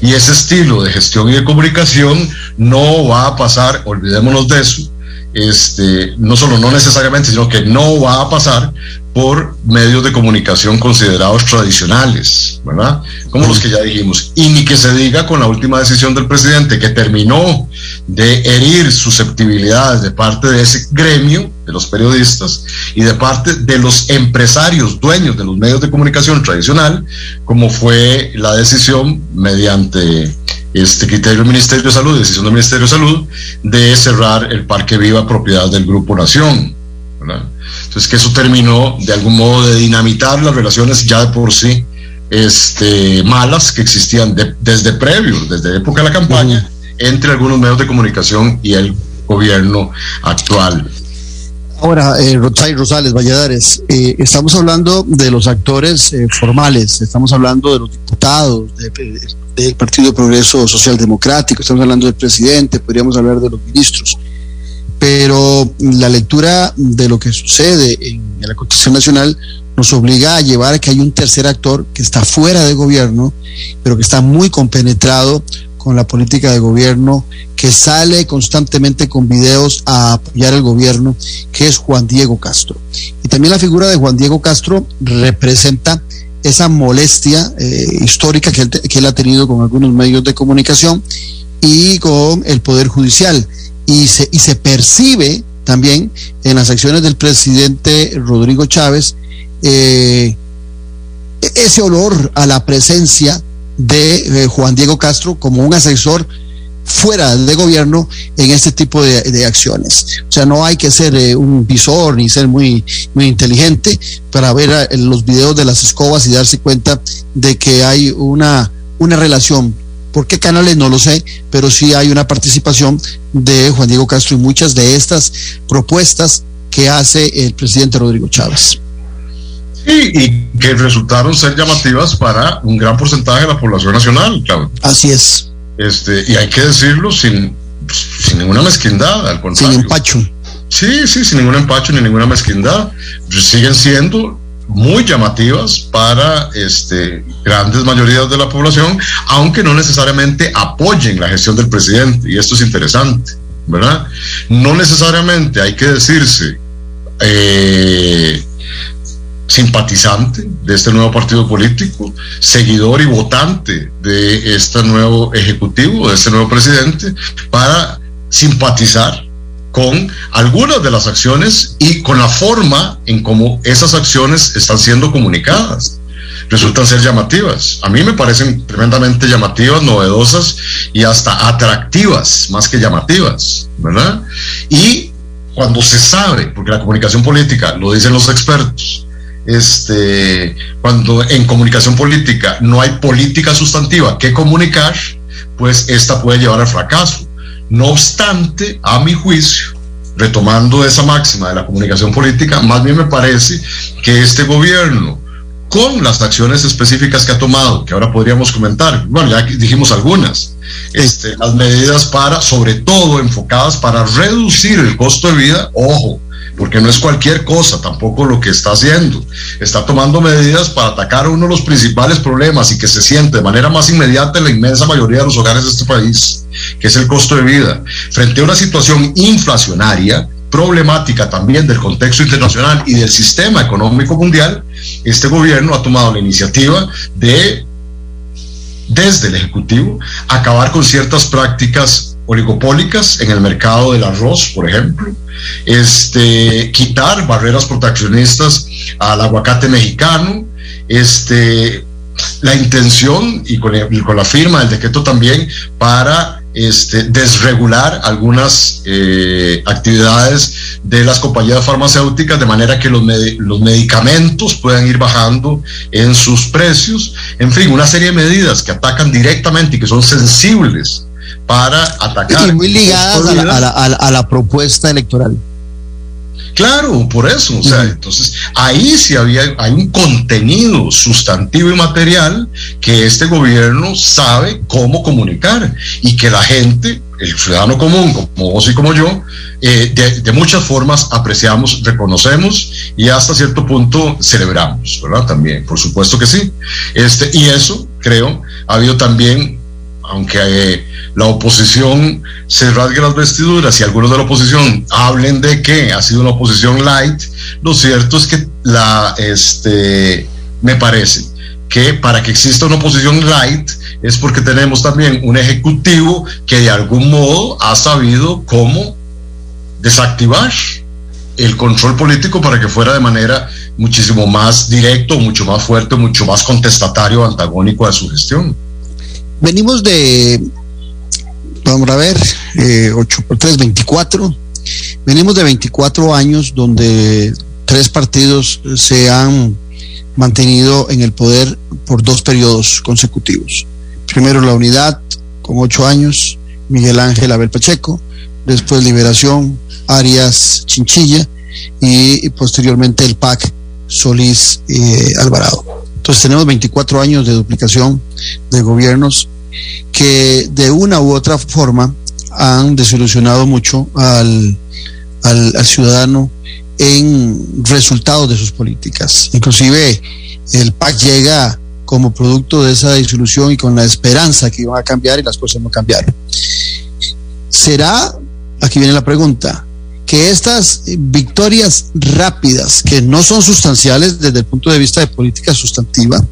Y ese estilo de gestión y de comunicación no va a pasar, olvidémonos de eso, este, no solo no necesariamente, sino que no va a pasar por medios de comunicación considerados tradicionales, ¿verdad? Como los que ya dijimos. Y ni que se diga con la última decisión del presidente que terminó de herir susceptibilidades de parte de ese gremio, de los periodistas, y de parte de los empresarios, dueños de los medios de comunicación tradicional, como fue la decisión mediante este criterio del Ministerio de Salud, decisión del Ministerio de Salud, de cerrar el Parque Viva propiedad del Grupo Nación. ¿Verdad? Entonces, que eso terminó de algún modo de dinamitar las relaciones ya de por sí este, malas que existían de, desde previo, desde época de la campaña, entre algunos medios de comunicación y el gobierno actual.
Ahora, eh, Rosales, Valladares, eh, estamos hablando de los actores eh, formales, estamos hablando de los diputados, de, de, del Partido de Progreso Social Democrático, estamos hablando del presidente, podríamos hablar de los ministros, pero la lectura de lo que sucede en la Constitución Nacional nos obliga a llevar a que hay un tercer actor que está fuera de gobierno, pero que está muy compenetrado con la política de gobierno, que sale constantemente con videos a apoyar el gobierno, que es Juan Diego Castro. Y también la figura de Juan Diego Castro representa esa molestia eh, histórica que él, que él ha tenido con algunos medios de comunicación y con el Poder Judicial. Y se, y se percibe también en las acciones del presidente Rodrigo Chávez eh, ese olor a la presencia de eh, Juan Diego Castro como un asesor fuera de gobierno en este tipo de, acciones. O sea, no hay que ser eh, un visor ni ser muy, muy inteligente para ver los videos de las escobas y darse cuenta de que hay una, una relación. ¿Por qué canales? No lo sé, pero sí hay una participación de Juan Diego Castro y muchas de estas propuestas que hace el presidente Rodrigo Chávez.
Sí, y que resultaron ser llamativas para un gran porcentaje de la población nacional, claro.
Así es.
Este, y hay que decirlo sin, sin ninguna mezquindad, al contrario.
Sin empacho.
Sí, sí, sin ningún empacho ni ninguna mezquindad. Siguen siendo muy llamativas para este, grandes mayorías de la población, aunque no necesariamente apoyen la gestión del presidente. Y esto es interesante, ¿verdad? No necesariamente hay que decirse eh, simpatizante de este nuevo partido político, seguidor y votante de este nuevo ejecutivo, de este nuevo presidente, para simpatizar con algunas de las acciones y con la forma en cómo esas acciones están siendo comunicadas. Resultan ser llamativas. A mí me parecen tremendamente llamativas, novedosas y hasta atractivas, más que llamativas, ¿verdad? Y cuando se sabe, porque la comunicación política, lo dicen los expertos, este, cuando en comunicación política no hay política sustantiva que comunicar, pues esta puede llevar al fracaso. No obstante, a mi juicio, retomando esa máxima de la comunicación política, más bien me parece que este gobierno, con las acciones específicas que ha tomado, que ahora podríamos comentar. Bueno, ya dijimos algunas. Este, las medidas para, sobre todo enfocadas para reducir el costo de vida, ojo, porque no es cualquier cosa tampoco lo que está haciendo. Está tomando medidas para atacar uno de los principales problemas y que se siente de manera más inmediata en la inmensa mayoría de los hogares de este país, que es el costo de vida. Frente a una situación inflacionaria, problemática también del contexto internacional y del sistema económico mundial, este gobierno ha tomado la iniciativa de, desde el Ejecutivo, acabar con ciertas prácticas oligopólicas en el mercado del arroz, por ejemplo, este, quitar barreras proteccionistas al aguacate mexicano, este, la intención y con, y con la firma del decreto también para este, desregular algunas eh, actividades de las compañías farmacéuticas de manera que los, med los medicamentos puedan ir bajando en sus precios. En fin, una serie de medidas que atacan directamente y que son sensibles para atacar.
Y muy ligadas a la, a, la, a, la, a la, propuesta electoral.
Claro, por eso, o sea, uh -huh. entonces ahí sí había, hay un contenido sustantivo y material que este gobierno sabe cómo comunicar y que la gente, el ciudadano común, como vos y como yo, eh, de, de, muchas formas apreciamos, reconocemos y hasta cierto punto celebramos, ¿verdad? También, por supuesto que sí. Este, y eso, creo, ha habido también, aunque... Eh, la oposición se rasgue las vestiduras y algunos de la oposición hablen de que ha sido una oposición light, lo cierto es que la, este, me parece que para que exista una oposición light es porque tenemos también un ejecutivo que de algún modo ha sabido cómo desactivar el control político para que fuera de manera muchísimo más directo, mucho más fuerte, mucho más contestatario, antagónico a su gestión.
Venimos de vamos a ver, eh, 8 por 3, 24. Venimos de 24 años donde tres partidos se han mantenido en el poder por dos periodos consecutivos. Primero la unidad con ocho años, Miguel Ángel Abel Pacheco, después Liberación, Arias Chinchilla y, y posteriormente el PAC Solís eh, Alvarado. Entonces tenemos 24 años de duplicación de gobiernos que de una u otra forma han desilusionado mucho al, al, al ciudadano en resultados de sus políticas. Inclusive el PAC llega como producto de esa disolución y con la esperanza que iban a cambiar y las cosas no cambiaron. ¿Será, aquí viene la pregunta, que estas victorias rápidas, que no son sustanciales desde el punto de vista de política sustantiva,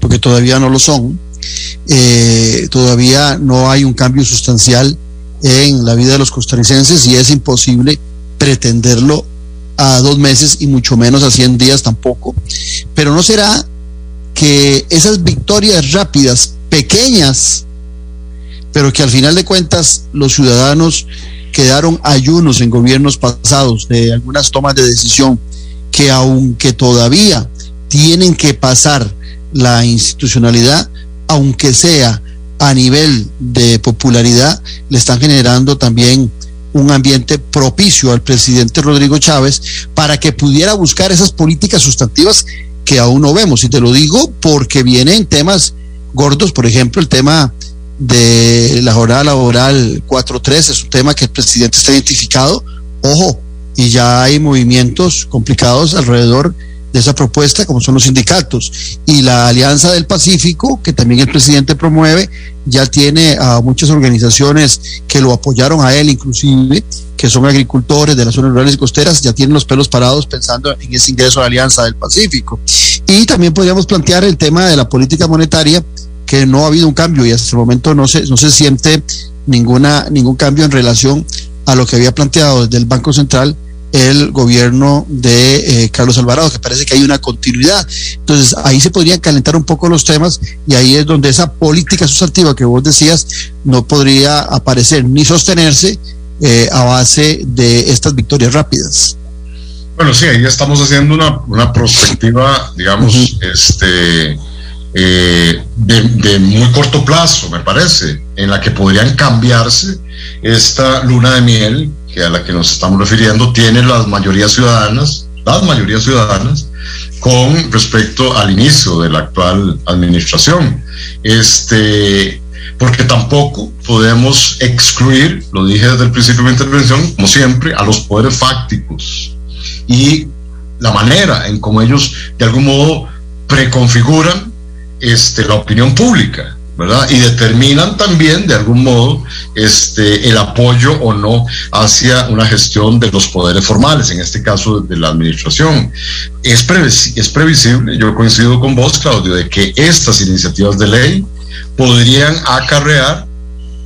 porque todavía no lo son, eh, todavía no hay un cambio sustancial en la vida de los costarricenses y es imposible pretenderlo a dos meses y mucho menos a 100 días tampoco. Pero no será que esas victorias rápidas, pequeñas, pero que al final de cuentas los ciudadanos quedaron ayunos en gobiernos pasados de algunas tomas de decisión que aunque todavía tienen que pasar la institucionalidad, aunque sea a nivel de popularidad, le están generando también un ambiente propicio al presidente Rodrigo Chávez para que pudiera buscar esas políticas sustantivas que aún no vemos. Y te lo digo porque vienen temas gordos, por ejemplo, el tema de la jornada laboral 4.3 es un tema que el presidente está identificado. Ojo, y ya hay movimientos complicados alrededor de esa propuesta, como son los sindicatos. Y la Alianza del Pacífico, que también el presidente promueve, ya tiene a muchas organizaciones que lo apoyaron a él, inclusive, que son agricultores de las zonas rurales y costeras, ya tienen los pelos parados pensando en ese ingreso a la Alianza del Pacífico. Y también podríamos plantear el tema de la política monetaria, que no ha habido un cambio y hasta el momento no se, no se siente ninguna, ningún cambio en relación a lo que había planteado desde el Banco Central el gobierno de eh, Carlos Alvarado, que parece que hay una continuidad. Entonces, ahí se podrían calentar un poco los temas y ahí es donde esa política sustantiva que vos decías no podría aparecer ni sostenerse eh, a base de estas victorias rápidas.
Bueno, sí, ahí estamos haciendo una, una perspectiva, digamos, uh -huh. este, eh, de, de muy corto plazo, me parece, en la que podrían cambiarse esta luna de miel que a la que nos estamos refiriendo tiene las mayorías ciudadanas las mayorías ciudadanas, con respecto al inicio de la actual administración. Este, porque tampoco podemos excluir, lo dije desde el principio de mi intervención, como siempre, a los poderes fácticos y la manera en cómo ellos de algún modo preconfiguran este, la opinión pública. ¿verdad? Y determinan también, de algún modo, este, el apoyo o no hacia una gestión de los poderes formales, en este caso de la administración. Es, previsible, yo coincido con vos, Claudio, de que estas iniciativas de ley podrían acarrear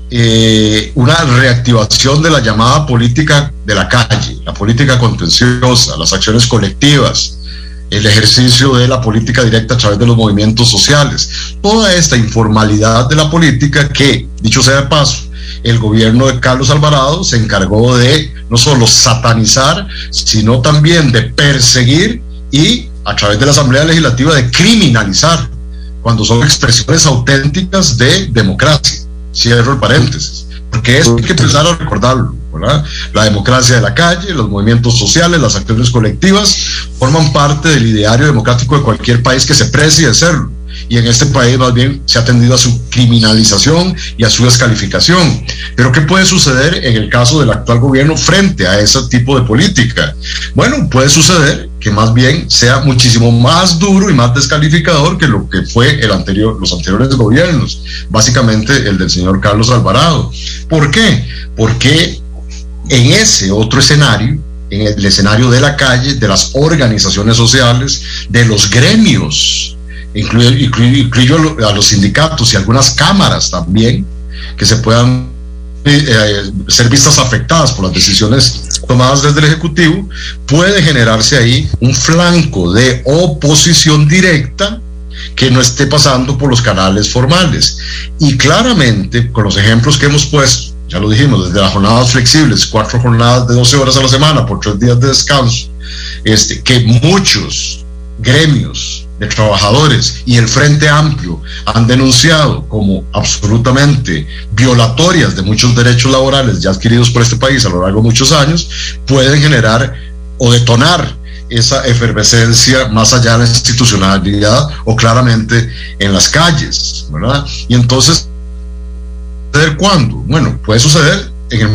eh, una reactivación de la llamada política de la calle, la política contenciosa, las acciones colectivas, el ejercicio de la política directa a través de los movimientos sociales. Toda esta informalidad de la política que, dicho sea de paso, el gobierno de Carlos Alvarado se encargó de no solo satanizar, sino también de perseguir y a través de la Asamblea Legislativa de criminalizar cuando son expresiones auténticas de democracia. Cierro el paréntesis, porque eso hay que empezar a recordarlo. La democracia de la calle, los movimientos sociales, las acciones colectivas forman parte del ideario democrático de cualquier país que se precie de serlo. Y en este país más bien se ha tendido a su criminalización y a su descalificación. Pero ¿qué puede suceder en el caso del actual gobierno frente a ese tipo de política? Bueno, puede suceder que más bien sea muchísimo más duro y más descalificador que lo que fue el anterior, los anteriores gobiernos, básicamente el del señor Carlos Alvarado. ¿Por qué? Porque en ese otro escenario, en el escenario de la calle, de las organizaciones sociales, de los gremios, incluyo, a los sindicatos y algunas cámaras también, que se puedan eh, eh, ser vistas afectadas por las decisiones tomadas desde el Ejecutivo, puede generarse ahí un flanco de oposición directa que no esté pasando por los canales formales. Y claramente, con los ejemplos que hemos puesto, ya lo dijimos, desde las jornadas flexibles, cuatro jornadas de 12 horas a la semana por tres días de descanso, este, que muchos gremios de trabajadores y el Frente Amplio han denunciado como absolutamente violatorias de muchos derechos laborales ya adquiridos por este país a lo largo de muchos años, pueden generar o detonar esa efervescencia más allá de la institucionalidad o claramente en las calles, ¿verdad? Y entonces suceder cuándo? Bueno, puede suceder en el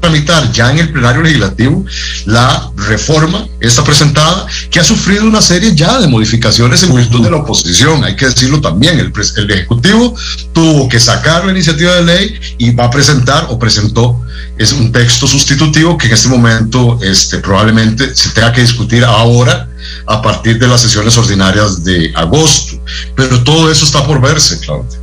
tramitar ya en el plenario legislativo la reforma, está presentada, que ha sufrido una serie ya de modificaciones en virtud de la oposición, hay que decirlo también, el, el Ejecutivo tuvo que sacar la iniciativa de ley y va a presentar o presentó es un texto sustitutivo que en este momento este, probablemente se tenga que discutir ahora a partir de las sesiones ordinarias de agosto, pero todo eso está por verse, Claudia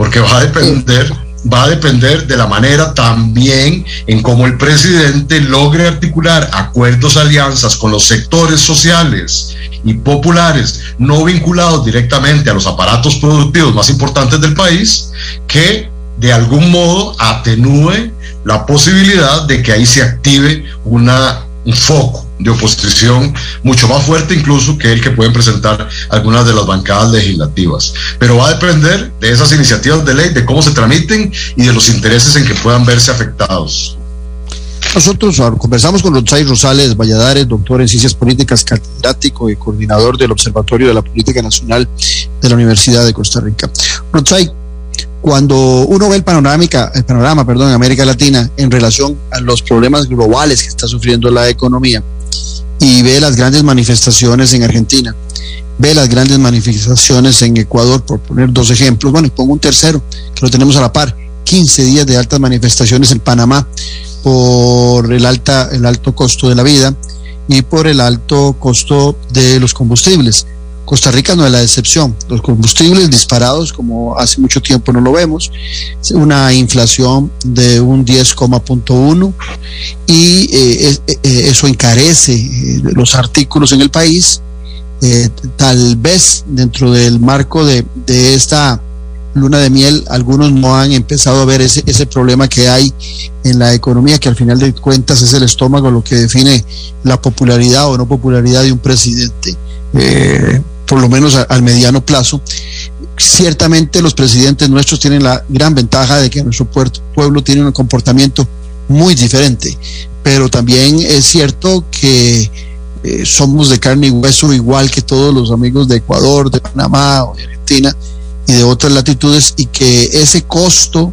porque va a depender va a depender de la manera también en cómo el presidente logre articular acuerdos, alianzas con los sectores sociales y populares no vinculados directamente a los aparatos productivos más importantes del país, que de algún modo atenúe la posibilidad de que ahí se active una, un foco de oposición mucho más fuerte incluso que el que pueden presentar algunas de las bancadas legislativas. Pero va a depender de esas iniciativas de ley, de cómo se tramiten y de los intereses en que puedan verse afectados.
Nosotros ah, conversamos con Rosay Rosales Valladares, doctor en Ciencias Políticas, catedrático y coordinador del Observatorio de la Política Nacional de la Universidad de Costa Rica. Rosay, cuando uno ve el panorámica, el panorama, perdón, en América Latina en relación a los problemas globales que está sufriendo la economía, y ve las grandes manifestaciones en Argentina, ve las grandes manifestaciones en Ecuador, por poner dos ejemplos. Bueno, y pongo un tercero, que lo tenemos a la par, 15 días de altas manifestaciones en Panamá por el, alta, el alto costo de la vida y por el alto costo de los combustibles. Costa Rica no es la excepción. Los combustibles disparados, como hace mucho tiempo no lo vemos, una inflación de un 10,1 y eh, eh, eh, eso encarece los artículos en el país. tal vez dentro del marco de, de, esta luna de miel, algunos no han empezado a ver ese, ese problema que hay en la economía, que al final de cuentas es el estómago lo que define la popularidad o no popularidad de un presidente. Eh, por lo menos al mediano plazo. Ciertamente los presidentes nuestros tienen la gran ventaja de que nuestro pueblo tiene un comportamiento muy diferente, pero también es cierto que eh, somos de carne y hueso igual que todos los amigos de Ecuador, de Panamá o de Argentina y de otras latitudes y que ese costo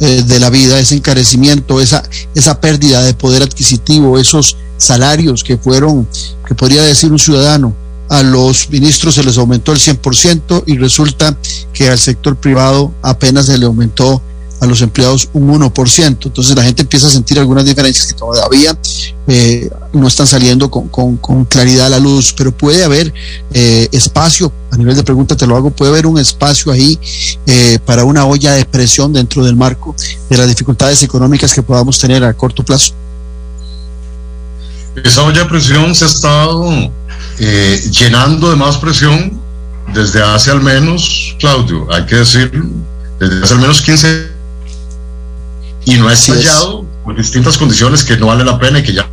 eh, de la vida, ese encarecimiento, esa, esa pérdida de poder adquisitivo, esos salarios que fueron, que podría decir un ciudadano, a los ministros se les aumentó el 100% y resulta que al sector privado apenas se le aumentó a los empleados un 1%. Entonces la gente empieza a sentir algunas diferencias que todavía eh, no están saliendo con, con, claridad a la luz, pero puede haber eh, espacio, a nivel de pregunta te lo hago, puede haber un espacio ahí eh, para una olla de presión dentro del marco de las dificultades económicas que podamos tener a corto plazo.
Esa olla de presión se ha estado eh, llenando de más presión desde hace al menos, Claudio, hay que decir, desde hace al menos 15 y no ha estallado por distintas condiciones que no vale la pena y que ya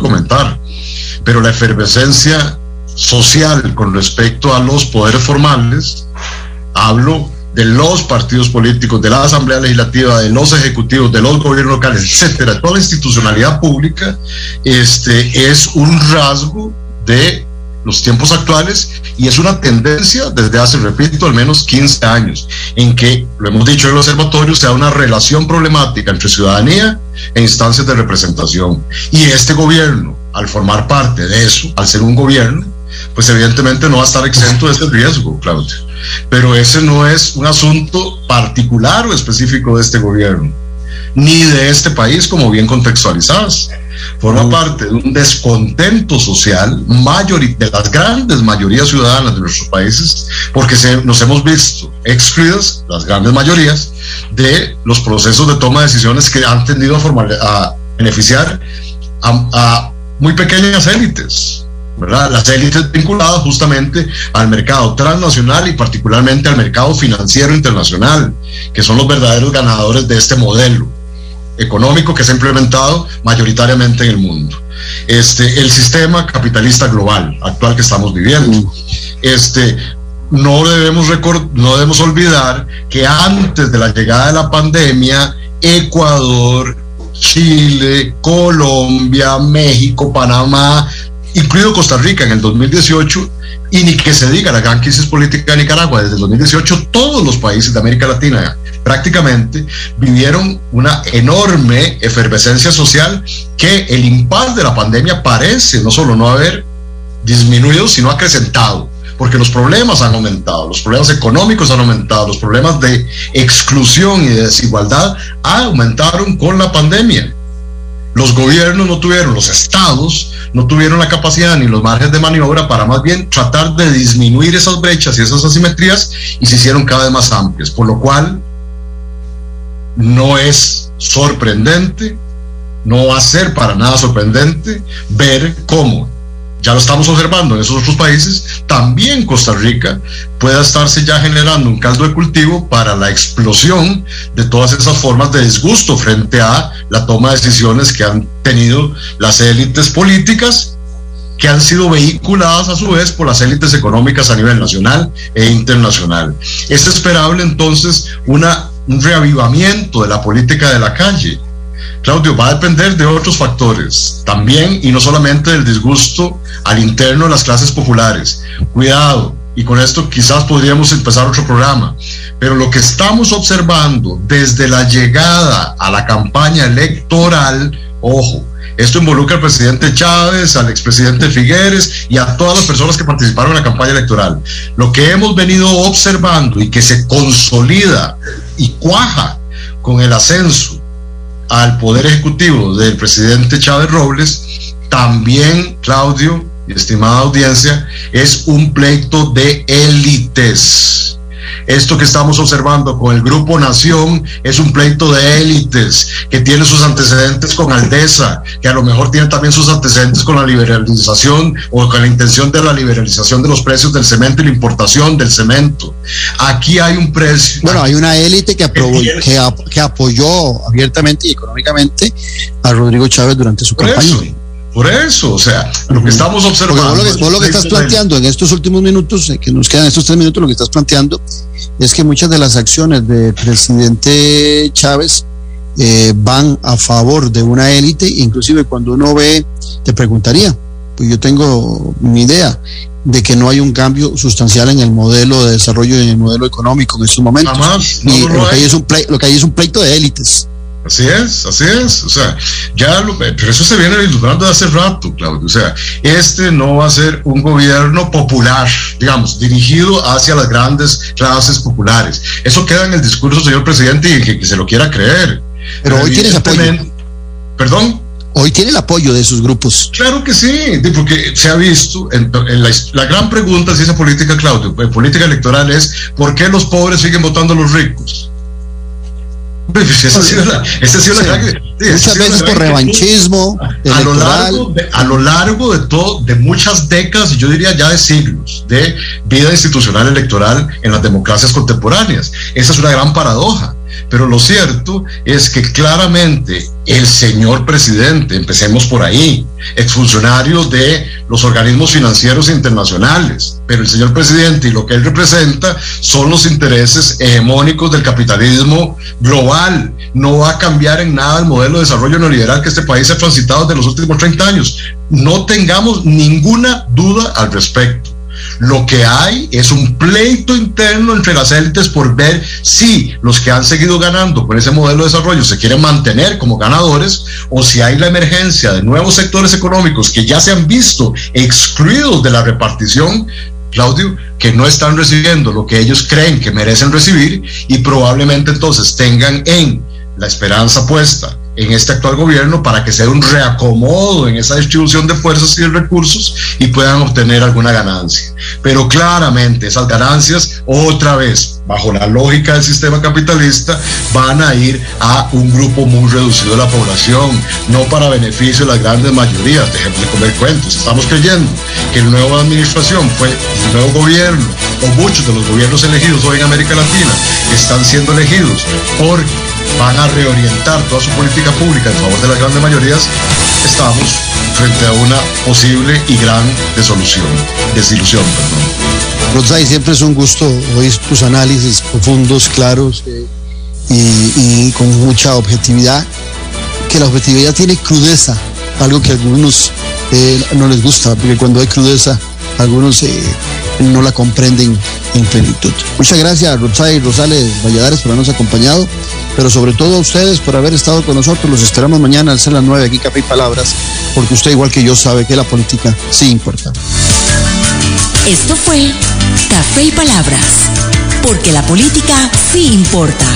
comentar. Pero la efervescencia social con respecto a los poderes formales, hablo de los partidos políticos, de la Asamblea Legislativa, de los ejecutivos, de los gobiernos locales, etcétera, toda la institucionalidad pública, este es un rasgo de los tiempos actuales y es una tendencia desde hace, repito, al menos 15 años, en que, lo hemos dicho en el observatorio, se da una relación problemática entre ciudadanía e instancias de representación. Y este gobierno, al formar parte de eso, al ser un gobierno, pues evidentemente no va a estar exento de ese riesgo, Claudio. Pero ese no es un asunto particular o específico de este gobierno, ni de este país, como bien contextualizadas forma parte de un descontento social de las grandes mayorías ciudadanas de nuestros países, porque se, nos hemos visto excluidas, las grandes mayorías, de los procesos de toma de decisiones que han tendido a, formar, a beneficiar a, a muy pequeñas élites. ¿Verdad? Las élites vinculadas justamente al mercado transnacional y particularmente al mercado financiero internacional, que son los verdaderos ganadores de este modelo económico que se ha implementado mayoritariamente en el mundo. Este, el sistema capitalista global actual que estamos viviendo. Este, no debemos, no debemos olvidar que antes de la llegada de la pandemia, Ecuador, Chile, Colombia, México, Panamá, incluido Costa Rica en el 2018, y ni que se diga la gran crisis política de Nicaragua desde el 2018, todos los países de América Latina prácticamente vivieron una enorme efervescencia social que el impacto de la pandemia parece no solo no haber disminuido, sino acrecentado, porque los problemas han aumentado, los problemas económicos han aumentado, los problemas de exclusión y de desigualdad aumentaron con la pandemia. Los gobiernos no tuvieron, los estados no tuvieron la capacidad ni los márgenes de maniobra para más bien tratar de disminuir esas brechas y esas asimetrías y se hicieron cada vez más amplias, por lo cual no es sorprendente, no va a ser para nada sorprendente ver cómo, ya lo estamos observando en esos otros países, también Costa Rica pueda estarse ya generando un caldo de cultivo para la explosión de todas esas formas de disgusto frente a la toma de decisiones que han tenido las élites políticas que han sido vehiculadas a su vez por las élites económicas a nivel nacional e internacional. Es esperable entonces un reavivamiento de la política de la calle. Claudio, va a depender de otros factores también y no solamente del disgusto al interno de las clases populares. Cuidado, y con esto quizás podríamos empezar otro programa, pero lo que estamos observando desde la llegada a la campaña electoral, ojo, esto involucra al presidente Chávez, al expresidente Figueres y a todas las personas que participaron en la campaña electoral. Lo que hemos venido observando y que se consolida y cuaja con el ascenso al poder ejecutivo del presidente Chávez Robles, también, Claudio estimada audiencia, es un pleito de élites esto que estamos observando con el Grupo Nación es un pleito de élites que tiene sus antecedentes con Aldesa, que a lo mejor tiene también sus antecedentes con la liberalización o con la intención de la liberalización de los precios del cemento y la importación del cemento. Aquí hay un precio.
Bueno, hay una élite que, que, apoyó abiertamente y económicamente a Rodrigo Chávez durante su campaña.
Por eso, o sea, lo que estamos observando.
Vos lo que, estás planteando en estos últimos minutos, eh, que nos quedan estos tres minutos, lo que estás planteando es que muchas de las acciones del presidente Chávez eh, van a favor de una élite, inclusive cuando uno ve, te preguntaría, pues yo tengo mi idea de que no hay un cambio sustancial en el modelo de desarrollo y en el modelo económico en estos momentos.
Jamás, no,
y
no lo
que
hay.
es un plei- lo que hay es un pleito de élites.
Así es, así es. O sea, ya lo, pero eso se viene vislumbrando de hace rato, Claudio. O sea, este no va a ser un gobierno popular, digamos, dirigido hacia las grandes clases populares. Eso queda en el discurso, señor presidente, y que, que se lo quiera creer.
Pero hoy tienes apoyo.
Perdón.
Hoy tiene el apoyo de esos grupos.
Claro que sí, porque se ha visto, en, en la, la gran pregunta si esa política, Claudio, en política electoral es, ¿por qué los pobres siguen votando a los ricos? Esa ha sido la, esa ha sido la
Sí.
gran- sí, esa ha
Muchas
sido la
veces
gran
por
inquietud
revanchismo
a lo largo de, a lo largo de todo de muchas décadas y yo diría ya de siglos de vida institucional electoral en las democracias contemporáneas. Esa es una gran paradoja pero lo cierto es que claramente el señor presidente empecemos por ahí exfuncionario de los organismos financieros internacionales pero el señor presidente y lo que él representa son los intereses hegemónicos del capitalismo global no va a cambiar en nada el modelo de desarrollo neoliberal que este país ha transitado desde los últimos 30 años. No tengamos ninguna duda al respecto. Lo que hay es un pleito interno entre las élites por ver si los que han seguido ganando con ese modelo de desarrollo se quieren mantener como ganadores o si hay la emergencia de nuevos sectores económicos que ya se han visto excluidos de la repartición Claudio, que no están recibiendo lo que ellos creen que merecen recibir y probablemente entonces tengan en la esperanza puesta en este actual gobierno para que sea un reacomodo en esa distribución de fuerzas y de recursos y puedan obtener alguna ganancia. Pero claramente esas ganancias, otra vez, bajo la lógica del sistema capitalista, van a ir a un grupo muy reducido de la población, no para beneficio de las grandes mayorías. Dejemos de comer cuentos. Estamos creyendo que la nueva administración fue el nuevo gobierno o muchos de los gobiernos elegidos hoy en América Latina están siendo elegidos porque van a reorientar toda su política pública en favor de las grandes mayorías, estamos frente a una posible y gran desolución, desilusión. Perdón.
Rodzai, siempre es un gusto oír tus análisis profundos, claros eh, y, y con mucha objetividad. Que la objetividad tiene crudeza, algo que a algunos eh, no les gusta, porque cuando hay crudeza, algunos eh, no la comprenden en plenitud. Muchas gracias, Rodzai Rosales Valladares, por habernos acompañado, pero sobre todo a ustedes por haber estado con nosotros. Los esperamos mañana al ser las 9 aquí, Café y Palabras, porque usted, igual que yo, sabe que la política sí importa.
Esto fue Café y Palabras, porque la política sí importa,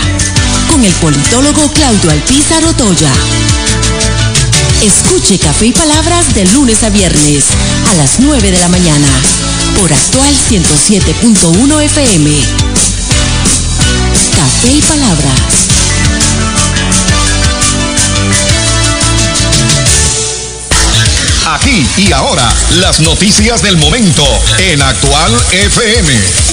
con el politólogo Claudio Alpizar Otoya. Escuche Café y Palabras de lunes a viernes a las 9 de la mañana por actual 107.1 FM. Café y Palabras.
Aquí y ahora, las noticias del momento en Actual FM.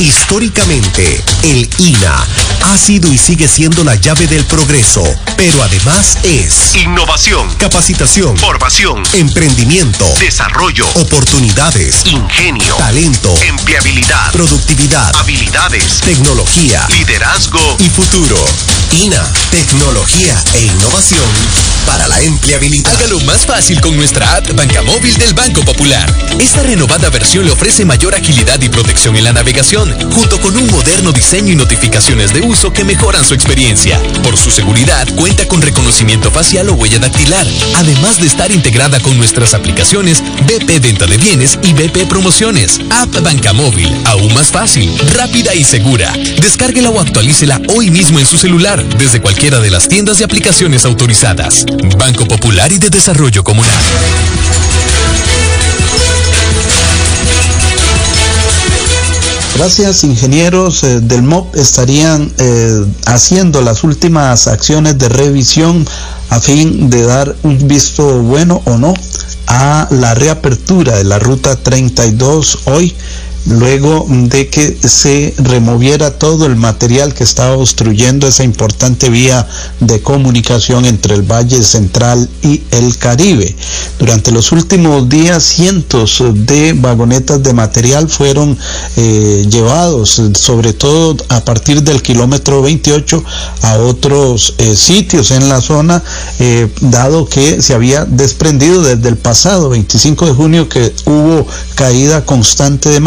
Históricamente, el INA ha sido y sigue siendo la llave del progreso, pero además es
Innovación,
capacitación,
formación,
emprendimiento,
desarrollo,
oportunidades,
ingenio,
talento,
empleabilidad,
productividad,
habilidades,
tecnología
liderazgo
y futuro. INA, tecnología e innovación para la empleabilidad.
Hágalo más fácil con nuestra app Banca Móvil del Banco Popular. Esta renovada versión le ofrece mayor agilidad y protección en la navegación, junto con un moderno diseño y notificaciones de uso que mejoran su experiencia. Por su seguridad, cuenta con reconocimiento facial o huella dactilar, además de estar integrada con nuestras aplicaciones BP Venta de Bienes y BP Promociones. App Banca Móvil, aún más fácil, rápida y segura. Descárguela o actualícela hoy mismo en su celular, desde cualquiera de las tiendas de aplicaciones autorizadas. Banco Popular y de Desarrollo Comunal.
Gracias, ingenieros eh, del MOP estarían eh, haciendo las últimas acciones de revisión a fin de dar un visto bueno o no a la reapertura de la ruta 32 hoy luego de que se removiera todo el material que estaba obstruyendo esa importante vía de comunicación entre el Valle Central y el Caribe. Durante los últimos días, cientos de vagonetas de material fueron eh, llevados, sobre todo a partir del kilómetro 28, a otros eh, sitios en la zona, eh, dado que se había desprendido desde el pasado 25 de junio que hubo caída constante de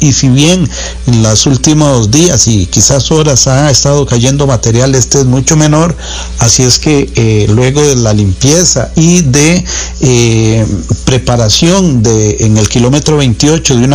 y si bien en los últimos días y quizás horas ha estado cayendo material, este es mucho menor, así es que eh, luego de la limpieza y de eh, preparación de en el kilómetro 28 de una